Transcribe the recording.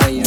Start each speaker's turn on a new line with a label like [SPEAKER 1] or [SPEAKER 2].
[SPEAKER 1] fire